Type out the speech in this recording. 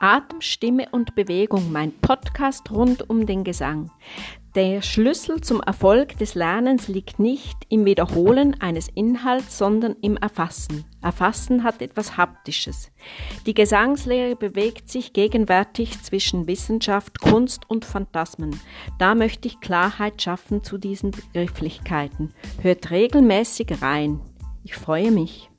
Atem, Stimme und Bewegung, mein Podcast rund um den Gesang. Der Schlüssel zum Erfolg des Lernens liegt nicht im Wiederholen eines Inhalts, sondern im Erfassen. Erfassen hat etwas Haptisches. Die Gesangslehre bewegt sich gegenwärtig zwischen Wissenschaft, Kunst und Phantasmen. Da möchte ich Klarheit schaffen zu diesen Begrifflichkeiten. Hört regelmäßig rein. Ich freue mich.